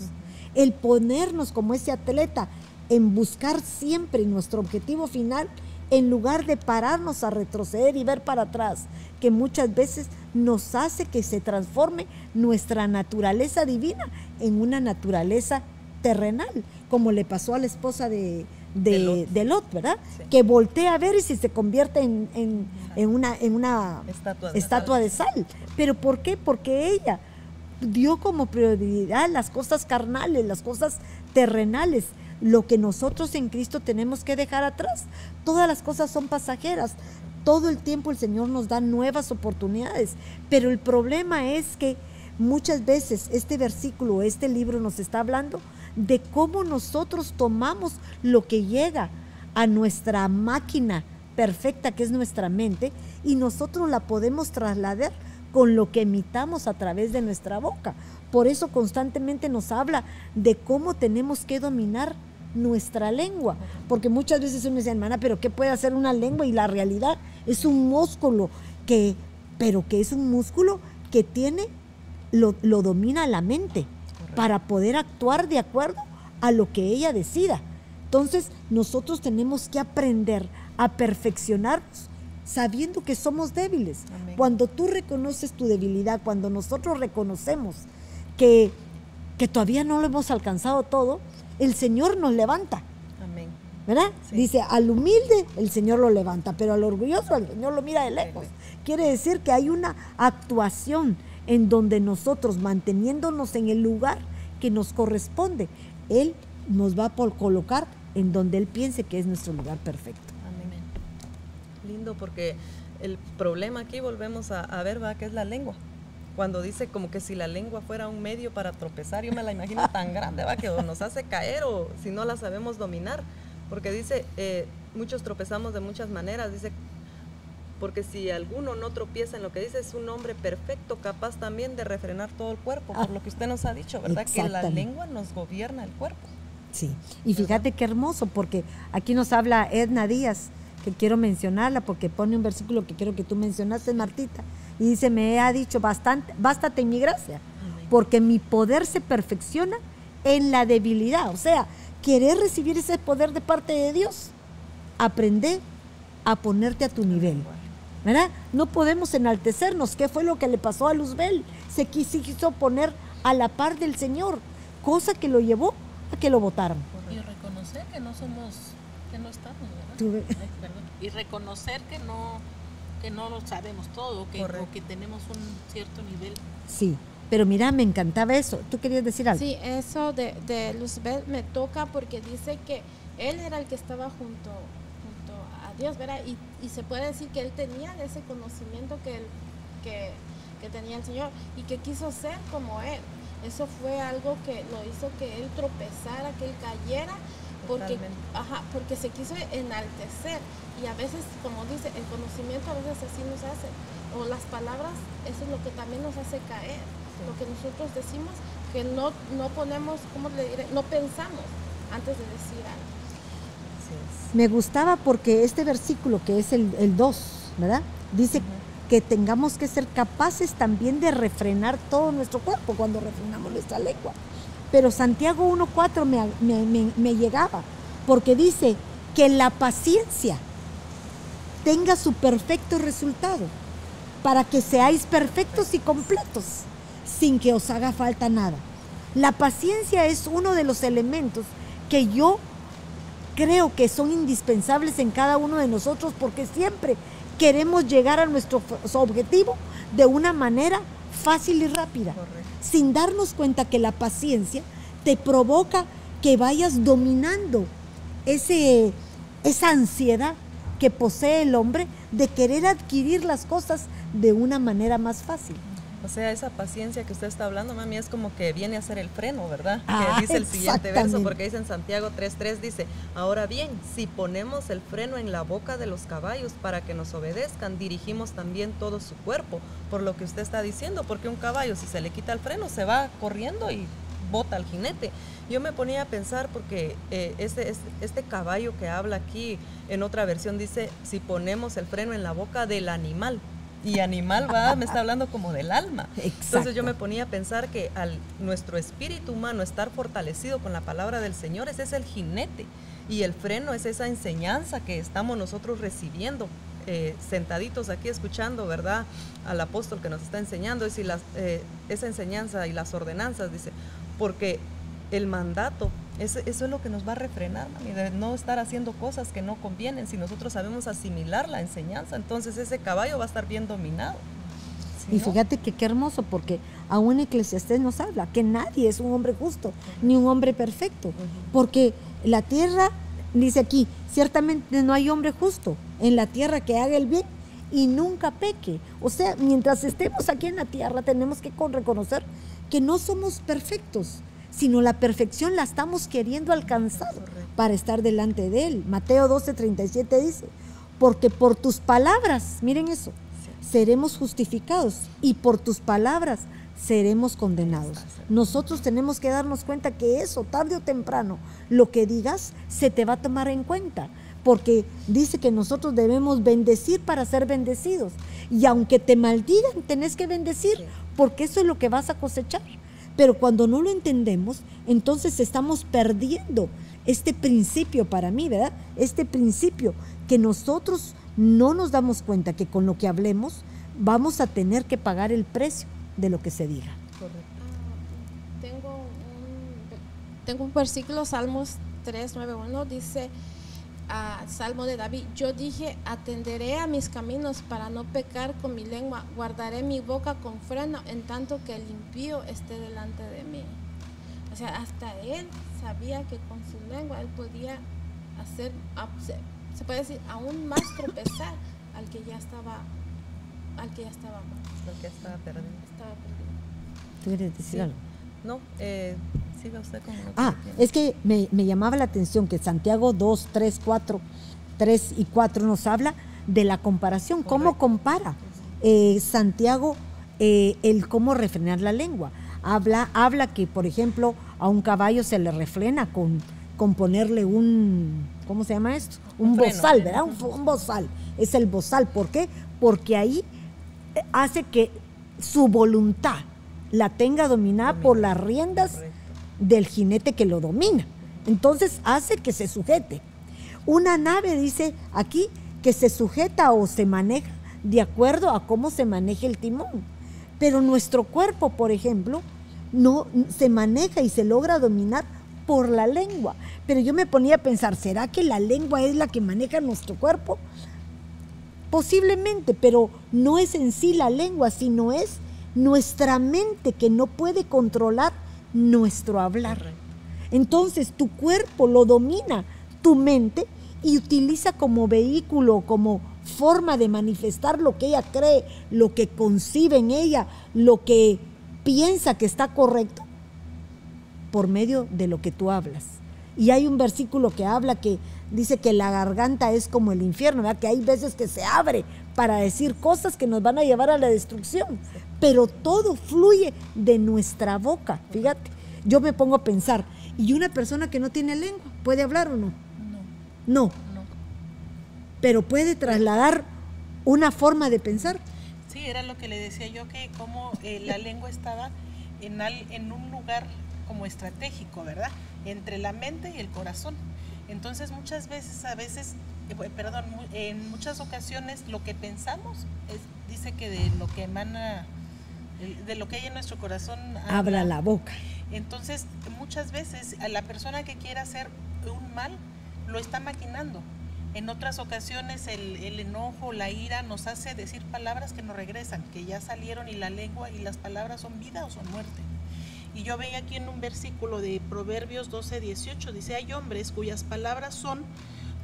El ponernos como ese atleta en buscar siempre nuestro objetivo final en lugar de pararnos a retroceder y ver para atrás, que muchas veces nos hace que se transforme nuestra naturaleza divina en una naturaleza terrenal, como le pasó a la esposa de, de, Lot. ¿verdad? Que voltea a ver y si se convierte en, una, en una estatua, de sal. ¿Pero por qué? Porque ella dio como prioridad las cosas carnales, las cosas terrenales, lo que nosotros en Cristo tenemos que dejar atrás. Todas las cosas son pasajeras. Todo el tiempo el Señor nos da nuevas oportunidades, pero el problema es que muchas veces este versículo, este libro nos está hablando de cómo nosotros tomamos lo que llega a nuestra máquina perfecta que es nuestra mente y nosotros la podemos trasladar con lo que emitamos a través de nuestra boca. Por eso constantemente nos habla de cómo tenemos que dominar nuestra lengua, porque muchas veces uno dice, hermana, pero ¿qué puede hacer una lengua? Y la realidad es un músculo que, pero que es un músculo que tiene, lo, domina la mente para poder actuar de acuerdo a lo que ella decida. Entonces, nosotros tenemos que aprender a perfeccionarnos sabiendo que somos débiles. Cuando tú reconoces tu debilidad, cuando nosotros reconocemos que, que todavía no lo hemos alcanzado todo, el Señor nos levanta. Amén. ¿Verdad? Dice, al humilde el Señor lo levanta, pero al orgulloso el Señor lo mira de lejos. Quiere decir que hay una actuación en donde nosotros, manteniéndonos en el lugar que nos corresponde, Él nos va por colocar en donde Él piense que es nuestro lugar perfecto lindo porque el problema aquí volvemos a, ver, va, que es la lengua. Cuando dice como que si la lengua fuera un medio para tropezar, yo me la imagino tan grande, va, que nos hace caer o si no la sabemos dominar. Porque dice, eh, muchos tropezamos de muchas maneras, dice, porque si alguno no tropieza en lo que dice, es un hombre perfecto, capaz también de refrenar todo el cuerpo, por lo que usted nos ha dicho, ¿verdad? Que la lengua nos gobierna el cuerpo. Sí, y fíjate qué hermoso, porque aquí nos habla Edna Díaz, que quiero mencionarla porque pone un versículo que quiero que tú mencionaste, Martita. Y dice, me ha dicho, bastante, bástate en mi gracia, porque mi poder se perfecciona en la debilidad. O sea, ¿quieres recibir ese poder de parte de Dios? Aprende a ponerte a tu nivel. ¿Verdad? No podemos enaltecernos. ¿Qué fue lo que le pasó a Luzbel? Se quiso poner a la par del Señor, cosa que lo llevó a que lo votaran. Y reconocer que no somos, que no estamos, y reconocer que no que no lo sabemos todo que, o que tenemos un cierto nivel. Sí, pero mira, me encantaba eso. ¿Tú querías decir algo? Sí, eso de, de Luzbel me toca porque dice que él era el que estaba junto, junto a Dios, ¿verdad? Y, y se puede decir que él tenía ese conocimiento que, que, que tenía el Señor y que quiso ser como él. Eso fue algo que lo hizo que él tropezara, que él cayera porque, ajá, porque se quiso enaltecer y a veces, como dice, el conocimiento a veces así nos hace, o las palabras, eso es lo que también nos hace caer, lo que nosotros decimos, que no, no ponemos, ¿cómo le diré? No pensamos antes de decir algo. Me gustaba porque este versículo, que es el 2, ¿verdad? Dice que tengamos que ser capaces también de refrenar todo nuestro cuerpo cuando refrenamos nuestra lengua. Pero Santiago 1.4 me, me, llegaba, porque dice que la paciencia tenga su perfecto resultado, para que seáis perfectos y completos, sin que os haga falta nada. La paciencia es uno de los elementos que yo creo que son indispensables en cada uno de nosotros porque siempre queremos llegar a nuestro objetivo de una manera fácil y rápida, sin darnos cuenta que la paciencia te provoca que vayas dominando ese, esa ansiedad que posee el hombre de querer adquirir las cosas de una manera más fácil. O sea, esa paciencia que usted está hablando, mami, es como que viene a ser el freno, ¿verdad? que ah, dice el siguiente verso, porque dice en Santiago 3.3, dice, ahora bien, si ponemos el freno en la boca de los caballos para que nos obedezcan, dirigimos también todo su cuerpo, por lo que usted está diciendo, porque un caballo si se le quita el freno se va corriendo y bota al jinete. Yo me ponía a pensar porque eh, este, este caballo que habla aquí en otra versión dice, si ponemos el freno en la boca del animal, y animal va, me está hablando como del alma. Entonces yo me ponía a pensar que al nuestro espíritu humano estar fortalecido con la palabra del Señor, ese es el jinete y el freno es esa enseñanza que estamos nosotros recibiendo. Eh, sentaditos aquí escuchando, ¿verdad? Al apóstol que nos está enseñando, y las, eh, esa enseñanza y las ordenanzas, dice, porque el mandato eso, es lo que nos va a refrenar, y de no estar haciendo cosas que no convienen. Si nosotros sabemos asimilar la enseñanza, entonces ese caballo va a estar bien dominado. y fíjate que qué hermoso, porque aún Eclesiastés nos habla que nadie es un hombre justo, ni un hombre perfecto, porque la tierra, dice aquí, ciertamente no hay hombre justo en la tierra que haga el bien y nunca peque. O sea, mientras estemos aquí en la tierra tenemos que reconocer que no somos perfectos, sino la perfección la estamos queriendo alcanzar para estar delante de Él. Mateo 12, 37 dice, porque por tus palabras, miren eso, seremos justificados y por tus palabras seremos condenados. Nosotros tenemos que darnos cuenta que eso, tarde o temprano, lo que digas, se te va a tomar en cuenta. Porque dice que nosotros debemos bendecir para ser bendecidos. Y aunque te maldigan, tenés que bendecir, porque eso es lo que vas a cosechar. Pero cuando no lo entendemos, entonces estamos perdiendo este principio para mí, ¿verdad? Este principio que nosotros no nos damos cuenta que con lo que hablemos vamos a tener que pagar el precio de lo que se diga. Correcto. Ah, tengo, un, tengo un versículo, Salmos 3, 9, 1, dice, Salmo de David, yo dije, atenderé a mis caminos para no pecar con mi lengua, guardaré mi boca con freno en tanto que el impío esté delante de mí. O sea, hasta él sabía que con su lengua él podía hacer, se puede decir, aún más tropezar al que ya estaba, al que ya estaba Al que estaba perdido. Estaba perdido. ¿Tú quieres decir algo? No, eh, ah, es que me, llamaba la atención que Santiago 2, 3, 4, 3 y 4 nos habla de la comparación, cómo compara eh, Santiago eh, el cómo refrenar la lengua. Habla, habla que, por ejemplo, a un caballo se le refrena con, con ponerle un, ¿cómo se llama esto? Un, bozal, ¿verdad? Un, un, bozal. Es el bozal. ¿Por qué? Porque ahí hace que su voluntad la tenga dominada por las riendas del jinete que lo domina. Entonces hace que se sujete. Una nave dice aquí que se sujeta o se maneja de acuerdo a cómo se maneja el timón. Pero nuestro cuerpo, por ejemplo, no se maneja y se logra dominar por la lengua. Pero yo me ponía a pensar, ¿será que la lengua es la que maneja nuestro cuerpo? Posiblemente, pero no es en sí la lengua, sino es nuestra mente que no puede controlar nuestro hablar. Entonces tu cuerpo lo domina tu mente y utiliza como vehículo, como forma de manifestar lo que ella cree, lo que concibe en ella, lo que piensa que está correcto, por medio de lo que tú hablas. Y hay un versículo que habla que dice que la garganta es como el infierno, que hay veces que se abre para decir cosas que nos van a llevar a la destrucción, pero todo fluye de nuestra boca, fíjate. Yo me pongo a pensar, ¿y una persona que no tiene lengua puede hablar o no? No. No. Pero puede trasladar una forma de pensar. Sí, era lo que le decía yo, que como eh, la lengua estaba en, en un lugar como estratégico, ¿verdad? Entre la mente y el corazón. Entonces muchas veces, a veces, perdón, en muchas ocasiones lo que pensamos es, dice que de lo que emana, de lo que hay en nuestro corazón. Habla la boca. Entonces muchas veces a la persona que quiere hacer un mal, lo está maquinando. En otras ocasiones el, el, enojo, la ira nos hace decir palabras que nos regresan, que ya salieron y la lengua y las palabras son vida o son muerte. Y yo veía aquí en un versículo de Proverbios 12, 18, dice, hay hombres cuyas palabras son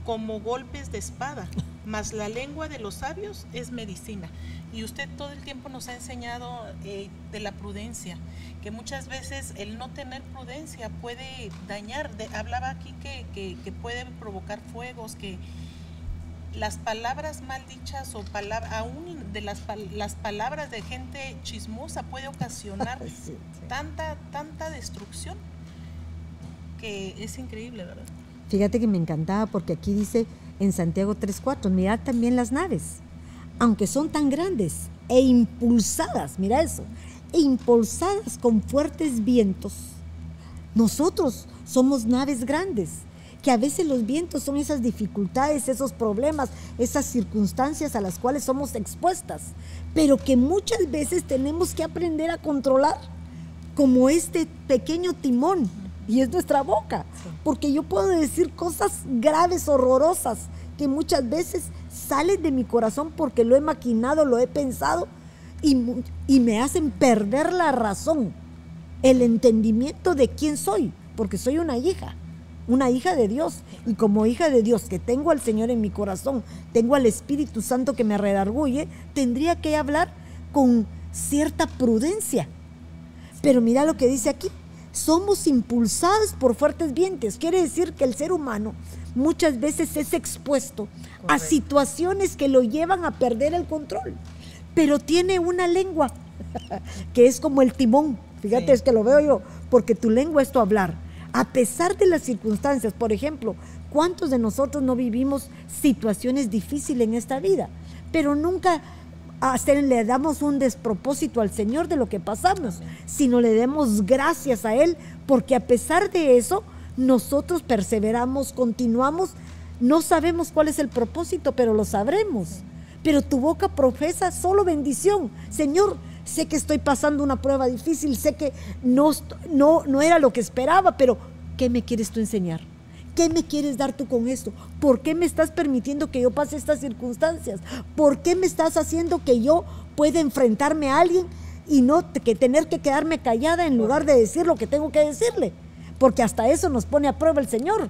como golpes de espada, mas la lengua de los sabios es medicina. Y usted todo el tiempo nos ha enseñado eh, de la prudencia, que muchas veces el no tener prudencia puede dañar. hablaba aquí que, que, puede provocar fuegos, que las palabras mal dichas o palabras, aún de las, las palabras de gente chismosa puede ocasionar tanta, tanta destrucción que es increíble, ¿verdad? Fíjate que me encantaba porque aquí dice en Santiago 3.4, mirad también las naves, aunque son tan grandes e impulsadas, mira eso, e impulsadas con fuertes vientos. Nosotros somos naves grandes, que a veces los vientos son esas dificultades, esos problemas, esas circunstancias a las cuales somos expuestas, pero que muchas veces tenemos que aprender a controlar, como este pequeño timón y es nuestra boca. Porque yo puedo decir cosas graves, horrorosas, que muchas veces salen de mi corazón porque lo he maquinado, lo he pensado y, y me hacen perder la razón, el entendimiento de quién soy, porque soy una hija una hija de Dios. Y como hija de Dios, que tengo al Señor en mi corazón, tengo al Espíritu Santo que me redarguye, tendría que hablar con cierta prudencia. Pero mira lo que dice aquí, somos impulsados por fuertes vientos. Quiere decir que el ser humano muchas veces es expuesto a situaciones que lo llevan a perder el control, pero tiene una lengua que es como el timón. Fíjate, es que lo veo yo, porque tu lengua es tu hablar. A pesar de las circunstancias, por ejemplo, ¿cuántos de nosotros no vivimos situaciones difíciles en esta vida? Pero nunca le damos un despropósito al Señor de lo que pasamos, sino le demos gracias a Él, porque a pesar de eso, nosotros perseveramos, continuamos, no sabemos cuál es el propósito, pero lo sabremos. Pero tu boca profesa solo bendición. Señor, sé que estoy pasando una prueba difícil, sé que no, no, no era lo que esperaba, pero ¿qué me quieres tú enseñar? ¿Qué me quieres dar tú con esto? ¿Por qué me estás permitiendo que yo pase estas circunstancias? ¿Por qué me estás haciendo que yo pueda enfrentarme a alguien y no que tener que quedarme callada en lugar de decir lo que tengo que decirle? Porque hasta eso nos pone a prueba el Señor.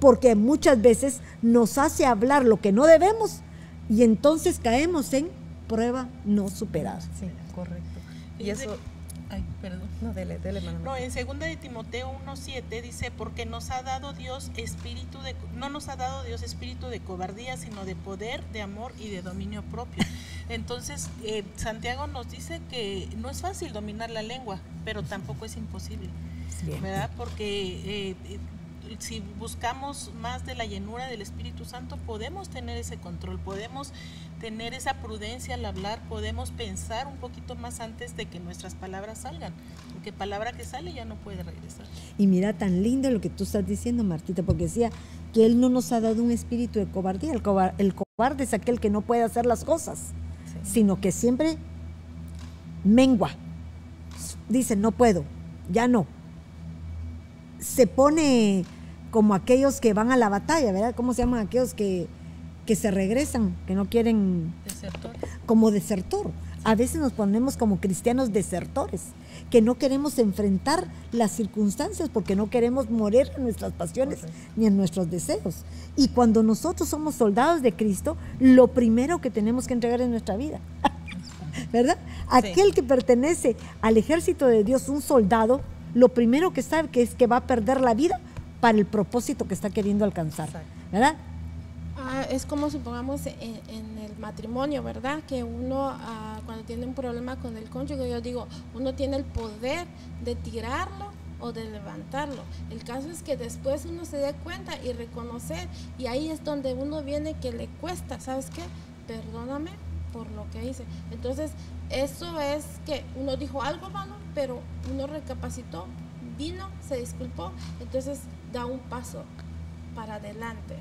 Porque muchas veces nos hace hablar lo que no debemos y entonces caemos en prueba no superada. Sí, correcto. Y eso perdón. No, dele, dele, No, en 2 de Timoteo 1.7 dice, porque nos ha dado Dios espíritu de, no nos ha dado Dios espíritu de cobardía, sino de poder, de amor y de dominio propio. Entonces, eh, Santiago nos dice que no es fácil dominar la lengua, pero tampoco es imposible, ¿verdad? Porque eh, si buscamos más de la llenura del Espíritu Santo, podemos tener ese control, podemos tener esa prudencia al hablar, podemos pensar un poquito más antes de que nuestras palabras salgan, porque palabra que sale ya no puede regresar. Y mira tan lindo lo que tú estás diciendo, Martita, porque decía que Él no nos ha dado un espíritu de cobardía, el, cobarde es aquel que no puede hacer las cosas, sino que siempre mengua, dice, no puedo, ya no. Se pone como aquellos que van a la batalla, ¿verdad? ¿Cómo se llaman aquellos que, que se regresan, que no quieren... Como desertor. A veces nos ponemos como cristianos desertores, que no queremos enfrentar las circunstancias porque no queremos morir en nuestras pasiones ni en nuestros deseos. Y cuando nosotros somos soldados de Cristo, lo primero que tenemos que entregar es nuestra vida. ¿Verdad? Aquel que pertenece al ejército de Dios, un soldado, lo primero que sabe que es que va a perder la vida para el propósito que está queriendo alcanzar, ¿verdad? Ah, es como supongamos en, el matrimonio, ¿verdad? Que uno ah, cuando tiene un problema con el cónyuge, yo digo, uno tiene el poder de tirarlo o de levantarlo. El caso es que después uno se dé cuenta y reconocer, y ahí es donde uno viene que le cuesta, ¿sabes qué? Perdóname por lo que hice. Entonces, eso es que uno dijo algo malo, pero uno recapacitó, vino, se disculpó, entonces da un paso para adelante.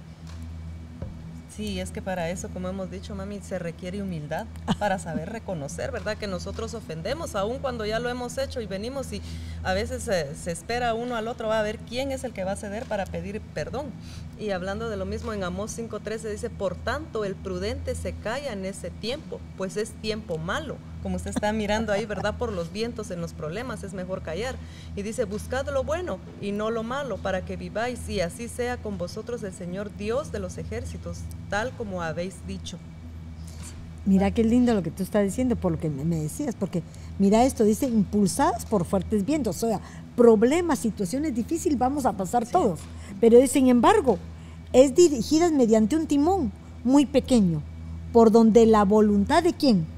Sí, es que para eso, como hemos dicho, mami, se requiere humildad para saber reconocer, ¿verdad? Que nosotros ofendemos, aun cuando ya lo hemos hecho y venimos y a veces se, espera uno al otro, va a ver quién es el que va a ceder para pedir perdón. Y hablando de lo mismo, en Amós 5.13 dice, por tanto, el prudente se calla en ese tiempo, pues es tiempo malo como usted está mirando ahí, ¿verdad? Por los vientos en los problemas, es mejor callar. Y dice, buscad lo bueno y no lo malo, para que viváis y así sea con vosotros el Señor Dios de los ejércitos, tal como habéis dicho. Mira qué lindo lo que tú estás diciendo, por lo que me decías, porque mira esto, dice, impulsadas por fuertes vientos, o sea, problemas, situaciones difíciles vamos a pasar todos, pero sin embargo, es dirigidas mediante un timón muy pequeño, por donde la voluntad de quién?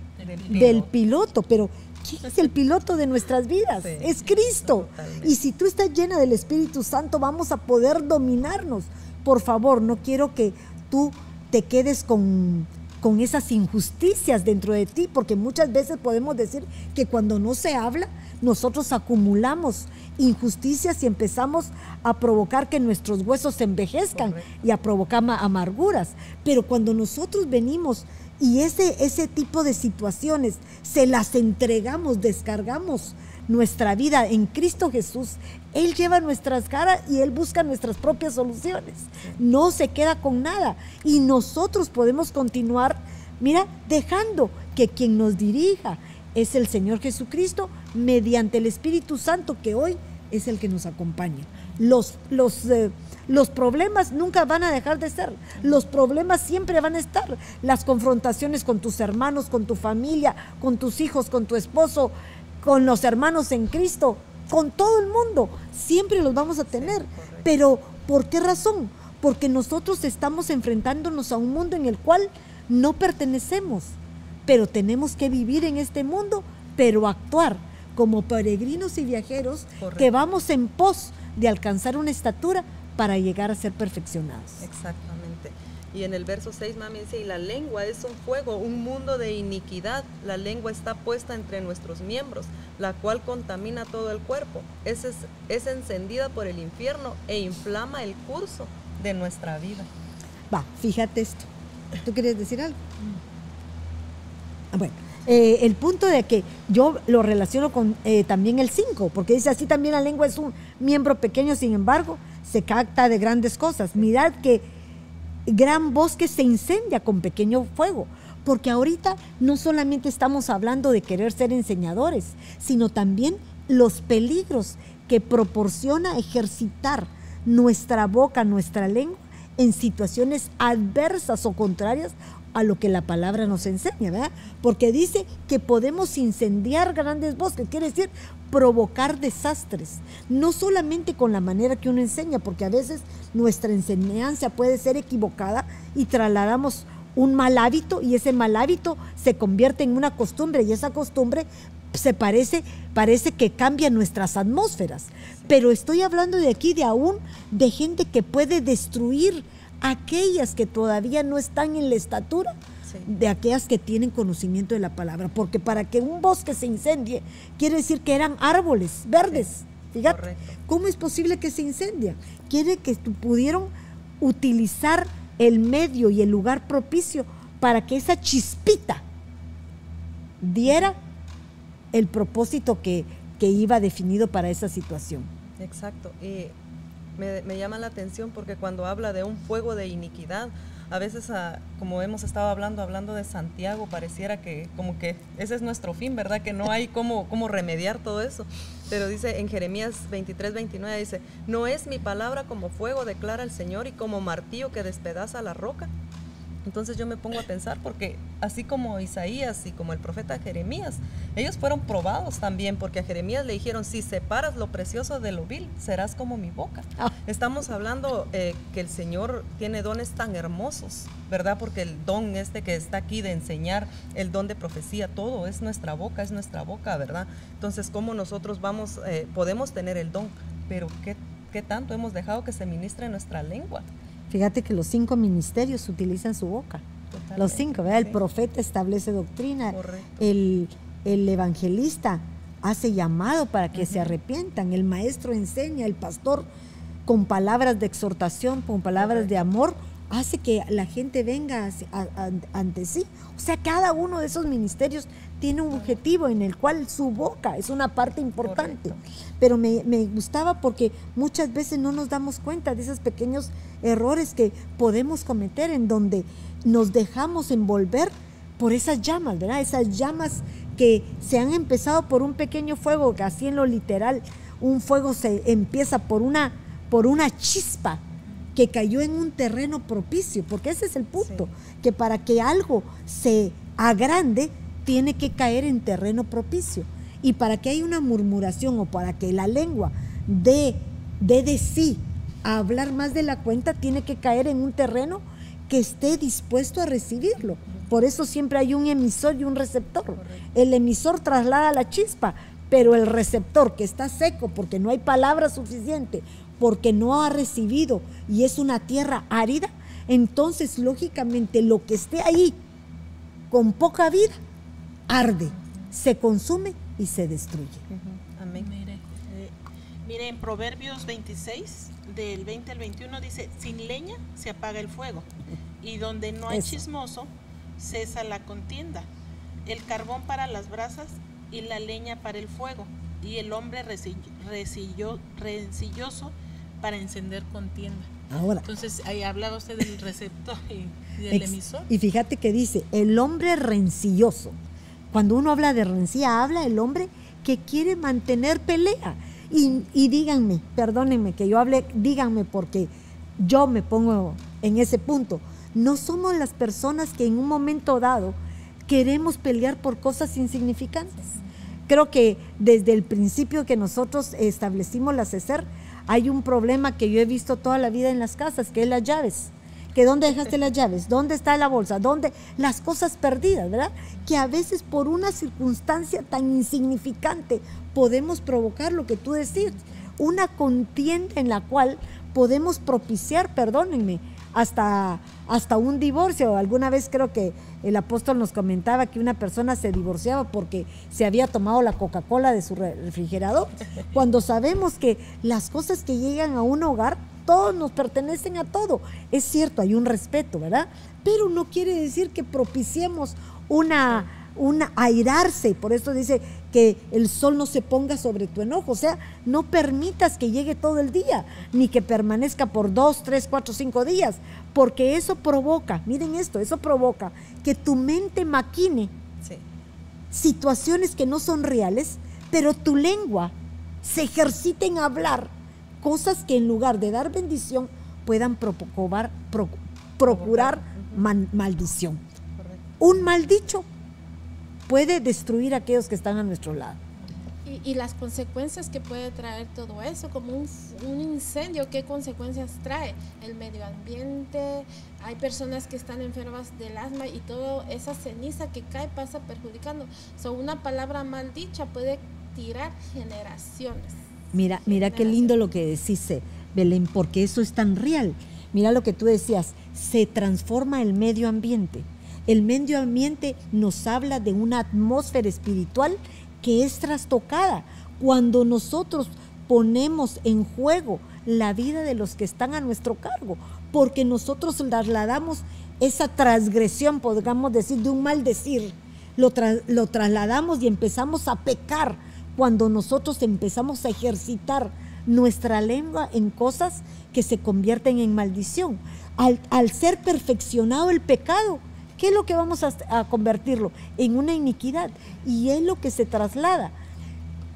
Del piloto, pero ¿quién es el piloto de nuestras vidas? es Cristo. Y si tú estás llena del Espíritu Santo, vamos a poder dominarnos. Por favor, no quiero que tú te quedes con, con esas injusticias dentro de ti, porque muchas veces podemos decir que cuando no se habla, nosotros acumulamos injusticias y empezamos a provocar que nuestros huesos se envejezcan y a provocar amarguras. Pero cuando nosotros venimos y ese, ese tipo de situaciones se las entregamos, descargamos nuestra vida en Cristo Jesús. Él lleva nuestras caras y Él busca nuestras propias soluciones. No se queda con nada. Y nosotros podemos continuar, mira, dejando que quien nos dirija es el Señor Jesucristo mediante el Espíritu Santo que hoy es el que nos acompaña. Los, los eh, los problemas nunca van a dejar de ser. Los problemas siempre van a estar. Las confrontaciones con tus hermanos, con tu familia, con tus hijos, con tu esposo, con los hermanos en Cristo, con todo el mundo. Siempre los vamos a tener. Pero ¿por qué razón? Porque nosotros estamos enfrentándonos a un mundo en el cual no pertenecemos. Pero tenemos que vivir en este mundo, pero actuar como peregrinos y viajeros que vamos en pos de alcanzar una estatura para llegar a ser perfeccionados. Exactamente. Y en el verso 6, mami dice, y la lengua es un fuego, un mundo de iniquidad. La lengua está puesta entre nuestros miembros, la cual contamina todo el cuerpo. Es, es, es encendida por el infierno e inflama el curso de nuestra vida. Va, fíjate esto. ¿Tú quieres decir algo? Ah, bueno, eh, el punto de que yo lo relaciono con eh, también el 5, porque dice así también la lengua es un miembro pequeño, sin embargo, se capta de grandes cosas. Mirad que gran bosque se incendia con pequeño fuego, porque ahorita no solamente estamos hablando de querer ser enseñadores, sino también los peligros que proporciona ejercitar nuestra boca, nuestra lengua en situaciones adversas o contrarias a lo que la palabra nos enseña, ¿verdad? Porque dice que podemos incendiar grandes bosques, quiere decir provocar desastres, no solamente con la manera que uno enseña, porque a veces nuestra enseñanza puede ser equivocada y trasladamos un mal hábito y ese mal hábito se convierte en una costumbre y esa costumbre se parece, parece que cambia nuestras atmósferas. Pero estoy hablando de aquí de aún de gente que puede destruir aquellas que todavía no están en la estatura de aquellas que tienen conocimiento de la palabra, porque para que un bosque se incendie, quiere decir que eran árboles verdes. Fíjate, ¿cómo es posible que se incendia? Quiere que pudieron utilizar el medio y el lugar propicio para que esa chispita diera el propósito que, que iba definido para esa situación. Exacto. Y me, llama la atención porque cuando habla de un fuego de iniquidad, a veces, como hemos estado hablando, hablando de Santiago, pareciera que como que ese es nuestro fin, ¿verdad? Que no hay cómo, cómo remediar todo eso. Pero dice en Jeremías 23, 29, dice, no es mi palabra como fuego, declara el Señor, y como martillo que despedaza la roca. Entonces yo me pongo a pensar porque así como Isaías y como el profeta Jeremías, ellos fueron probados también porque a Jeremías le dijeron, si separas lo precioso de lo vil, serás como mi boca. Ah. Estamos hablando eh, que el Señor tiene dones tan hermosos, ¿verdad? Porque el don este que está aquí de enseñar, el don de profecía, todo es nuestra boca, es nuestra boca, ¿verdad? Entonces, ¿cómo nosotros vamos, eh, podemos tener el don? Pero ¿qué, ¿qué tanto hemos dejado que se ministre en nuestra lengua? Fíjate que los cinco ministerios utilizan su boca. Los cinco, ¿verdad? El profeta establece doctrina, el, evangelista hace llamado para que se arrepientan, el maestro enseña, el pastor con palabras de exhortación, con palabras de amor, hace que la gente venga ante sí. O sea, cada uno de esos ministerios tiene un objetivo en el cual su boca es una parte importante. Pero me, me, gustaba porque muchas veces no nos damos cuenta de esos pequeños errores que podemos cometer en donde nos dejamos envolver por esas llamas, ¿verdad? Esas llamas que se han empezado por un pequeño fuego, que así en lo literal, un fuego se empieza por una, por una chispa que cayó en un terreno propicio, porque ese es el punto, que para que algo se agrande, tiene que caer en terreno propicio. Y para que haya una murmuración o para que la lengua dé de, de sí a hablar más de la cuenta, tiene que caer en un terreno que esté dispuesto a recibirlo. Por eso siempre hay un emisor y un receptor. El emisor traslada la chispa, pero el receptor que está seco porque no hay palabra suficiente, porque no ha recibido y es una tierra árida, entonces lógicamente lo que esté ahí con poca vida arde, se consume y se destruye. Amén. Mire, eh, mire, en Proverbios 26, del 20 al 21 dice, sin leña se apaga el fuego y donde no hay chismoso cesa la contienda. El carbón para las brasas y la leña para el fuego y el hombre rencilloso para encender contienda. Ahora, Entonces, ahí hablaba usted del receptor y, del emisor. Y fíjate que dice, el hombre rencilloso. Cuando uno habla de rencilla, habla el hombre que quiere mantener pelea. Y, y díganme, perdónenme que yo hable, díganme porque yo me pongo en ese punto. No somos las personas que en un momento dado queremos pelear por cosas insignificantes. Creo que desde el principio que nosotros establecimos la CESER, hay un problema que yo he visto toda la vida en las casas, que es las llaves. Que dónde dejaste las llaves, dónde está la bolsa, dónde las cosas perdidas, ¿verdad? Que a veces por una circunstancia tan insignificante podemos provocar lo que tú decís, una contienda en la cual podemos propiciar, perdónenme, hasta, hasta un divorcio. Alguna vez creo que el apóstol nos comentaba que una persona se divorciaba porque se había tomado la Coca-Cola de su refrigerador, cuando sabemos que las cosas que llegan a un hogar, todos nos pertenecen a todo. Es cierto, hay un respeto, ¿verdad? Pero no quiere decir que propiciemos una un airarse, por eso dice que el sol no se ponga sobre tu enojo, o sea, no permitas que llegue todo el día, ni que permanezca por dos, tres, cuatro, cinco días, porque eso provoca, miren esto, eso provoca que tu mente maquine situaciones que no son reales, pero tu lengua se ejercite en hablar cosas que en lugar de dar bendición puedan procurar, procurar maldición. Un mal dicho puede destruir a aquellos que están a nuestro lado. Y, las consecuencias que puede traer todo eso, como un, un, incendio, ¿qué consecuencias trae? El medio ambiente, hay personas que están enfermas del asma y toda esa ceniza que cae pasa perjudicando. So, una palabra mal dicha puede tirar generaciones. Mira, mira qué lindo lo que decís, Belén, porque eso es tan real. Mira lo que tú decías, se transforma el medio ambiente el medio ambiente nos habla de una atmósfera espiritual que es trastocada. Cuando nosotros ponemos en juego la vida de los que están a nuestro cargo, porque nosotros trasladamos esa transgresión, podríamos decir, de un maldecir, lo, lo trasladamos y empezamos a pecar cuando nosotros empezamos a ejercitar nuestra lengua en cosas que se convierten en maldición. Al, al ser perfeccionado el pecado, ¿Qué es lo que vamos a, convertirlo? En una iniquidad. Y es lo que se traslada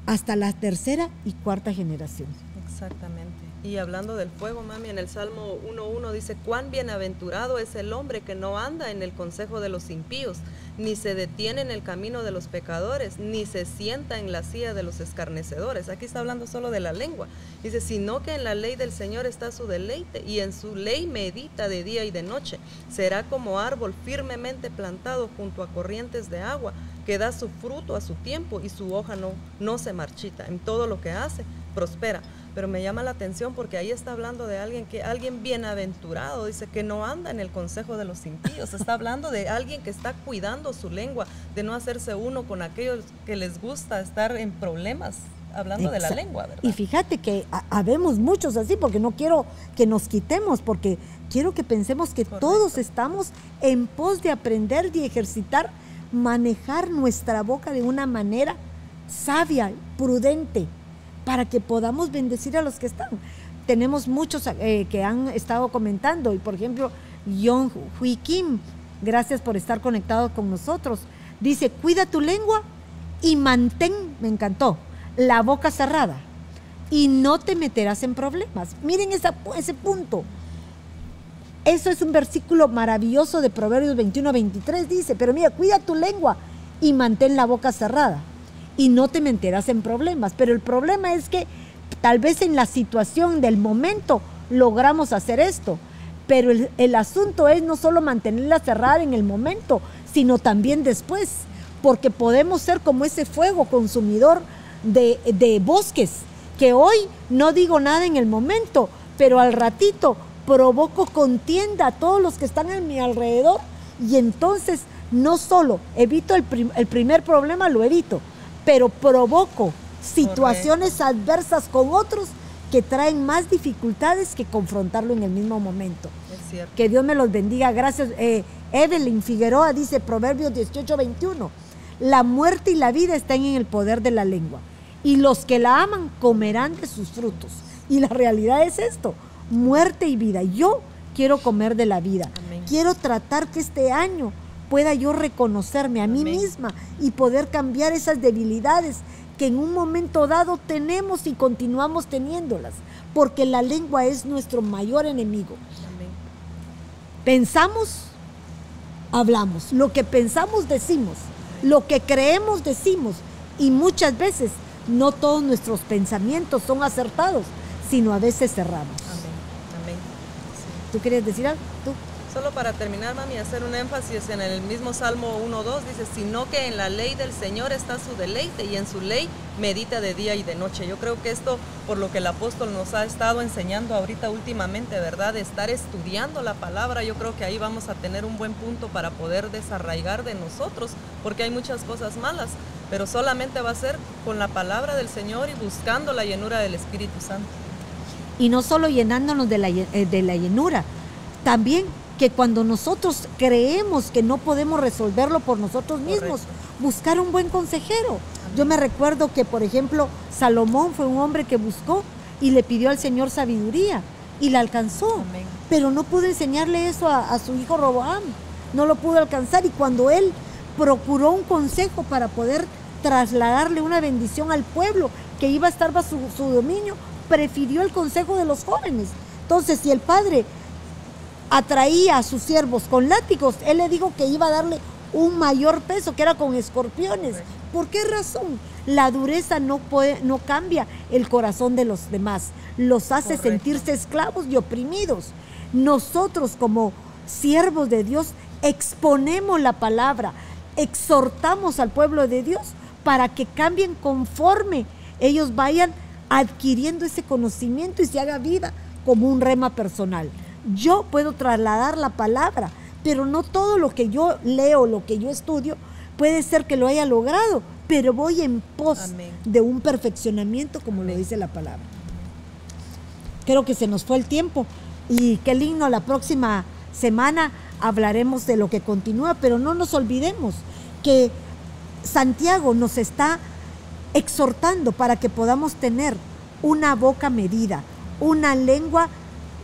hasta la tercera y cuarta generación. Exactamente. Y hablando del fuego, mami, en el Salmo 1.1 dice, cuán bienaventurado es el hombre que no anda en el consejo de los impíos, ni se detiene en el camino de los pecadores, ni se sienta en la silla de los escarnecedores. Aquí está hablando solo de la lengua. Dice, sino que en la ley del Señor está su deleite, y en su ley medita de día y de noche. Será como árbol firmemente plantado junto a corrientes de agua, que da su fruto a su tiempo y su hoja no, no se marchita. En todo lo que hace, prospera pero me llama la atención porque ahí está hablando de alguien que alguien bienaventurado, dice que no anda en el consejo de los impíos, está hablando de alguien que está cuidando su lengua, de no hacerse uno con aquellos que les gusta estar en problemas hablando de la lengua, ¿verdad? Y fíjate que ha- habemos muchos así, porque no quiero que nos quitemos, porque quiero que pensemos que Correcto. todos estamos en pos de aprender y ejercitar, manejar nuestra boca de una manera sabia, prudente, para que podamos bendecir a los que están. Tenemos muchos eh, que han estado comentando, y por ejemplo, John Hui Kim, gracias por estar conectado con nosotros. Dice, cuida tu lengua y mantén, me encantó, la boca cerrada y no te meterás en problemas. Miren ese punto. Eso es un versículo maravilloso de Proverbios 21, 23. Dice, pero mira, cuida tu lengua y mantén la boca cerrada y no te meterás en problemas. Pero el problema es que tal vez en la situación del momento logramos hacer esto. Pero el, el asunto es no solo mantenerla cerrada en el momento, sino también después. Porque podemos ser como ese fuego consumidor de, de bosques, que hoy no digo nada en el momento, pero al ratito provoco contienda a todos los que están a mi alrededor y entonces no solo evito el, prim- el primer problema, lo evito, pero provoco situaciones adversas con otros que traen más dificultades que confrontarlo en el mismo momento. Es cierto. Que Dios me los bendiga. Gracias. Eh, Evelyn Figueroa dice Proverbios 18, 21. La muerte y la vida están en el poder de la lengua. Y los que la aman comerán de sus frutos. Y la realidad es esto. Muerte y vida. Yo quiero comer de la vida. Amén. Quiero tratar que este año pueda yo reconocerme a mí misma y poder cambiar esas debilidades que en un momento dado tenemos y continuamos teniéndolas. Porque la lengua es nuestro mayor enemigo. Amén. Pensamos, hablamos. Lo que pensamos, decimos. Lo que creemos, decimos. Y muchas veces no todos nuestros pensamientos son acertados, sino a veces cerramos. Amén. Amén. Sí. ¿Tú querías decir algo? Solo para terminar, mami, hacer un énfasis en el mismo Salmo 1.2, dice, sino que en la ley del Señor está su deleite y en su ley medita de día y de noche. Yo creo que esto, por lo que el apóstol nos ha estado enseñando ahorita últimamente, ¿verdad? De estar estudiando la palabra, yo creo que ahí vamos a tener un buen punto para poder desarraigar de nosotros, porque hay muchas cosas malas, pero solamente va a ser con la palabra del Señor y buscando la llenura del Espíritu Santo. Y no solo llenándonos de la, eh, de la llenura, también que cuando nosotros creemos que no podemos resolverlo por nosotros mismos, Correcto. buscar un buen consejero. Yo me recuerdo que, por ejemplo, Salomón fue un hombre que buscó y le pidió al Señor sabiduría y la alcanzó. Amén. Pero no pudo enseñarle eso a, a su hijo Roboam. No lo pudo alcanzar. Y cuando él procuró un consejo para poder trasladarle una bendición al pueblo que iba a estar bajo su, su dominio, prefirió el consejo de los jóvenes. Entonces, si el padre atraía a sus siervos con látigos, él le dijo que iba a darle un mayor peso, que era con escorpiones. ¿Por qué razón? La dureza no, puede, no cambia el corazón de los demás, los hace Correcto. sentirse esclavos y oprimidos. Nosotros como siervos de Dios exponemos la palabra, exhortamos al pueblo de Dios para que cambien conforme ellos vayan adquiriendo ese conocimiento y se haga vida como un rema personal. Yo puedo trasladar la palabra, pero no todo lo que yo leo, lo que yo estudio, puede ser que lo haya logrado, pero voy en pos Amén. de un perfeccionamiento como lo dice la palabra. Creo que se nos fue el tiempo y qué lindo, la próxima semana hablaremos de lo que continúa, pero no nos olvidemos que Santiago nos está exhortando para que podamos tener una boca medida, una lengua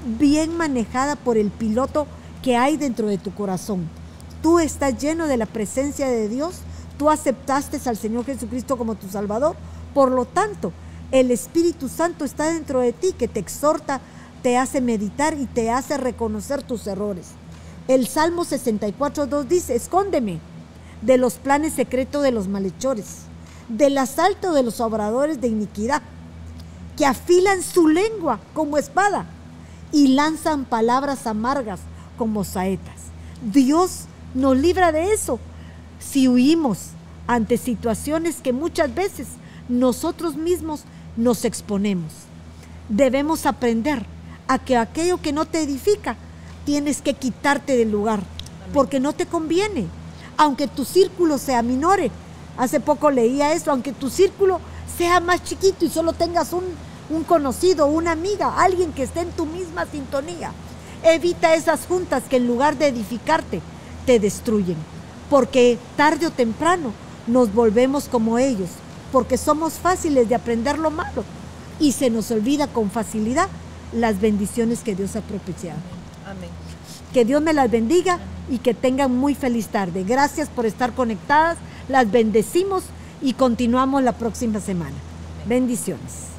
bien manejada por el piloto que hay dentro de tu corazón. Tú estás lleno de la presencia de Dios, tú aceptaste al Señor Jesucristo como tu Salvador, por lo tanto, el Espíritu Santo está dentro de ti que te exhorta, te hace meditar y te hace reconocer tus errores. El Salmo 64.2 dice, escóndeme de los planes secretos de los malhechores, del asalto de los obradores de iniquidad, que afilan su lengua como espada y lanzan palabras amargas como saetas. Dios nos libra de eso si huimos ante situaciones que muchas veces nosotros mismos nos exponemos. Debemos aprender a que aquello que no te edifica tienes que quitarte del lugar porque no te conviene. Aunque tu círculo sea minore. Hace poco leía esto, aunque tu círculo sea más chiquito y solo tengas un, un conocido, una amiga, alguien que esté en tu misma sintonía. Evita esas juntas que en lugar de edificarte, te destruyen. Porque tarde o temprano nos volvemos como ellos, porque somos fáciles de aprender lo malo y se nos olvida con facilidad las bendiciones que Dios ha propiciado. Amén. Que Dios me las bendiga y que tengan muy feliz tarde. Gracias por estar conectadas, las bendecimos y continuamos la próxima semana. Bendiciones.